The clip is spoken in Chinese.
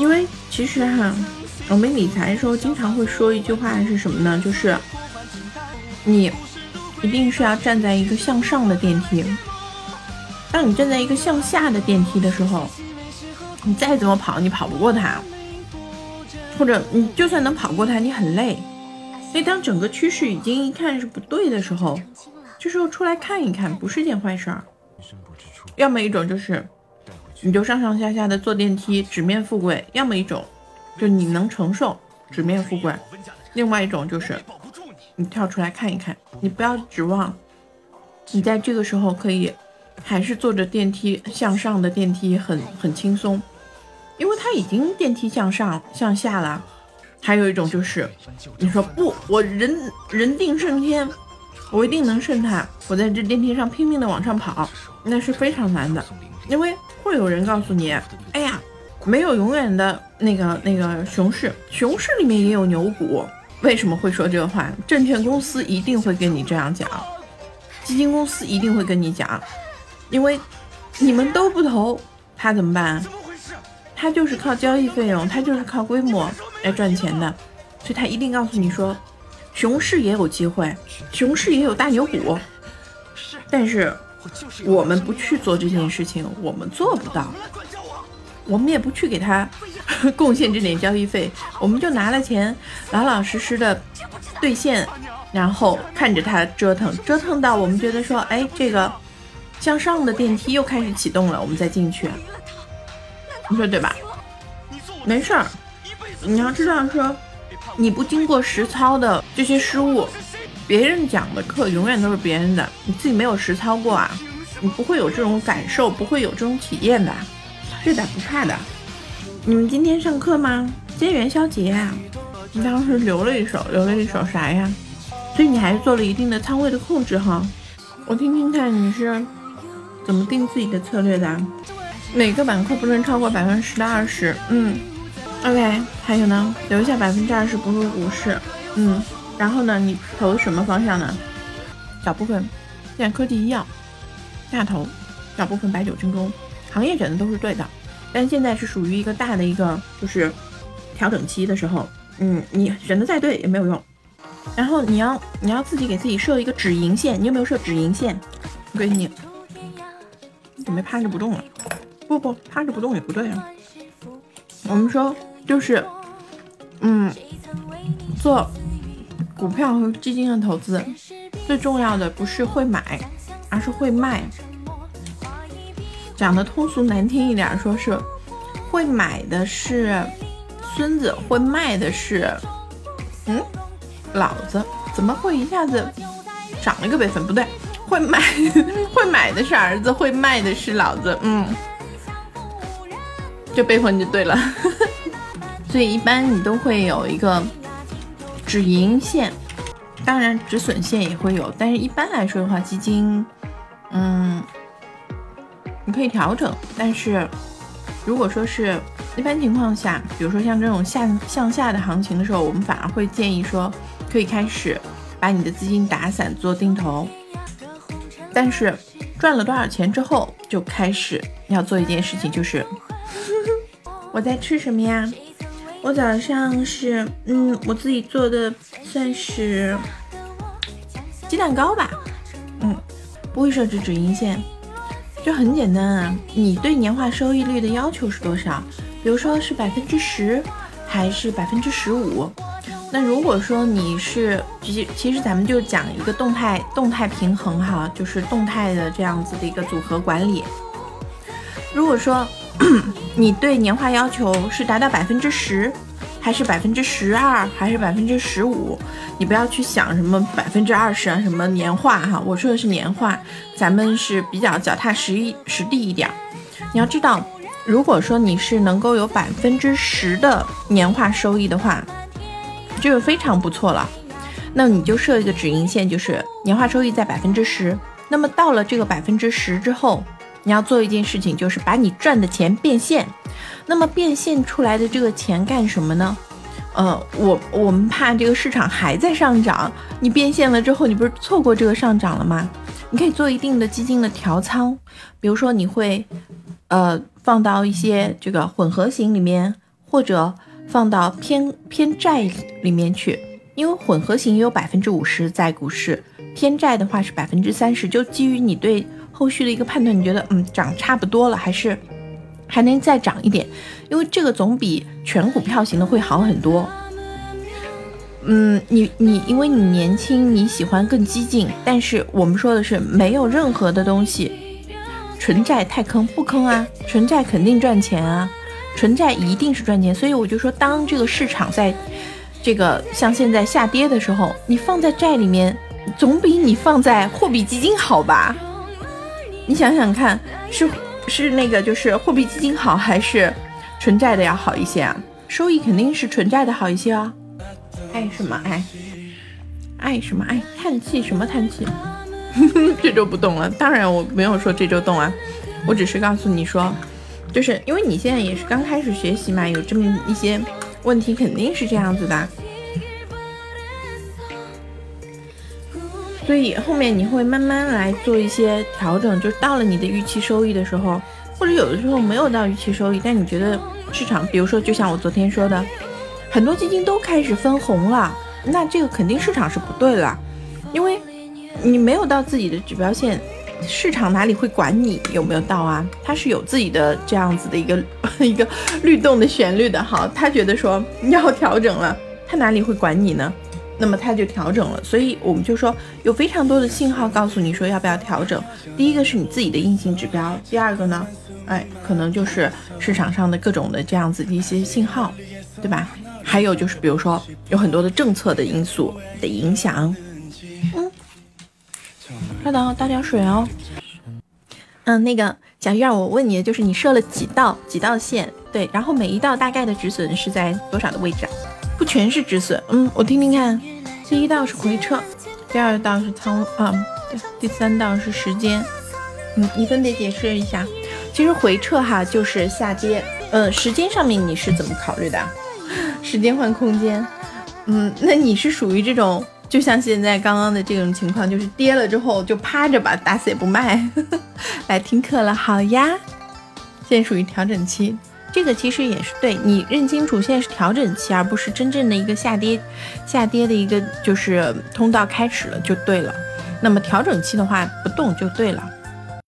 因为其实哈，我们理财的时候经常会说一句话是什么呢？就是你一定是要站在一个向上的电梯。当你站在一个向下的电梯的时候，你再怎么跑，你跑不过它，或者你就算能跑过它，你很累。所以当整个趋势已经一看是不对的时候，这时候出来看一看，不是件坏事儿。要么一种就是你就上上下下的坐电梯，直面富贵；要么一种就你能承受直面富贵；另外一种就是你跳出来看一看，你不要指望你在这个时候可以。还是坐着电梯向上的电梯很很轻松，因为它已经电梯向上向下了。还有一种就是，你说不，我人人定胜天，我一定能胜他。我在这电梯上拼命的往上跑，那是非常难的，因为会有人告诉你，哎呀，没有永远的那个那个熊市，熊市里面也有牛股。为什么会说这个话？证券公司一定会跟你这样讲，基金公司一定会跟你讲。因为你们都不投，他怎么办？他就是靠交易费用，他就是靠规模来赚钱的，所以他一定告诉你说，熊市也有机会，熊市也有大牛股。但是我们不去做这件事情，我们做不到，我们也不去给他贡献这点交易费，我们就拿了钱，老老实实的兑现，然后看着他折腾，折腾到我们觉得说，哎，这个。向上的电梯又开始启动了，我们再进去，你说对吧？没事儿，你要知道说，你不经过实操的这些失误，别人讲的课永远都是别人的，你自己没有实操过啊，你不会有这种感受，不会有这种体验的，这点不怕的。你们今天上课吗？今天元宵节啊，你当时留了一手，留了一手啥呀？所以你还是做了一定的仓位的控制哈。我听听看你是。怎么定自己的策略的？每个板块不能超过百分之十到二十。嗯，OK。还有呢，留下百分之二十不入股市。嗯，然后呢，你投什么方向呢？小部分像科技医药，大头；小部分白酒军工。行业选的都是对的，但现在是属于一个大的一个就是调整期的时候。嗯，你选的再对也没有用。然后你要你要自己给自己设一个止盈线。你有没有设止盈线？我给你。准备趴着不动了，不不，趴着不动也不对啊。我们说就是，嗯，做股票和基金的投资，最重要的不是会买，而是会卖。讲的通俗难听一点，说是会买的是孙子，会卖的是，嗯，老子。怎么会一下子涨了一个辈分？不对。会买 会买的是儿子，会卖的是老子。嗯，这辈分就对了。所以一般你都会有一个止盈线，当然止损线也会有。但是一般来说的话，基金，嗯，你可以调整。但是如果说是一般情况下，比如说像这种下向下的行情的时候，我们反而会建议说，可以开始把你的资金打散做定投。但是赚了多少钱之后，就开始要做一件事情，就是 我在吃什么呀？我早上是，嗯，我自己做的，算是鸡蛋糕吧。嗯，不会设置止盈线，就很简单啊。你对年化收益率的要求是多少？比如说是百分之十，还是百分之十五？那如果说你是，其实其实咱们就讲一个动态动态平衡哈，就是动态的这样子的一个组合管理。如果说你对年化要求是达到百分之十，还是百分之十二，还是百分之十五，你不要去想什么百分之二十啊，什么年化哈，我说的是年化，咱们是比较脚踏实一实地一点。你要知道，如果说你是能够有百分之十的年化收益的话。这个非常不错了，那你就设一个止盈线，就是年化收益在百分之十。那么到了这个百分之十之后，你要做一件事情，就是把你赚的钱变现。那么变现出来的这个钱干什么呢？呃，我我们怕这个市场还在上涨，你变现了之后，你不是错过这个上涨了吗？你可以做一定的基金的调仓，比如说你会，呃，放到一些这个混合型里面。或者放到偏偏债里面去，因为混合型也有百分之五十在股市，偏债的话是百分之三十。就基于你对后续的一个判断，你觉得嗯涨差不多了，还是还能再涨一点？因为这个总比全股票型的会好很多。嗯，你你因为你年轻，你喜欢更激进，但是我们说的是没有任何的东西，纯债太坑不坑啊？纯债肯定赚钱啊，纯债一定是赚钱。所以我就说，当这个市场在这个像现在下跌的时候，你放在债里面，总比你放在货币基金好吧？你想想看，是是那个就是货币基金好，还是纯债的要好一些啊？收益肯定是纯债的好一些啊。爱什么爱？爱什么爱？叹气什么叹气？这周不动了。当然我没有说这周动啊，我只是告诉你说，就是因为你现在也是刚开始学习嘛，有这么一些问题，肯定是这样子的。所以后面你会慢慢来做一些调整，就到了你的预期收益的时候，或者有的时候没有到预期收益，但你觉得市场，比如说就像我昨天说的。很多基金都开始分红了，那这个肯定市场是不对了，因为你没有到自己的指标线，市场哪里会管你有没有到啊？它是有自己的这样子的一个 一个律动的旋律的，好，他觉得说要调整了，他哪里会管你呢？那么它就调整了，所以我们就说有非常多的信号告诉你说要不要调整。第一个是你自己的硬性指标，第二个呢，哎，可能就是市场上的各种的这样子的一些信号，对吧？还有就是，比如说有很多的政策的因素的影响。嗯，稍等，倒点水哦。嗯，那个小鱼儿，我问你，就是你设了几道几道线？对，然后每一道大概的止损是在多少的位置啊？不全是止损。嗯，我听听看。第一道是回撤，第二道是仓啊，第三道是时间。嗯，你分别解释一下。其实回撤哈就是下跌。嗯，时间上面你是怎么考虑的？时间换空间，嗯，那你是属于这种，就像现在刚刚的这种情况，就是跌了之后就趴着吧，打死也不卖。来听课了，好呀。现在属于调整期，这个其实也是对你认清楚，现在是调整期，而不是真正的一个下跌，下跌的一个就是通道开始了就对了。那么调整期的话，不动就对了。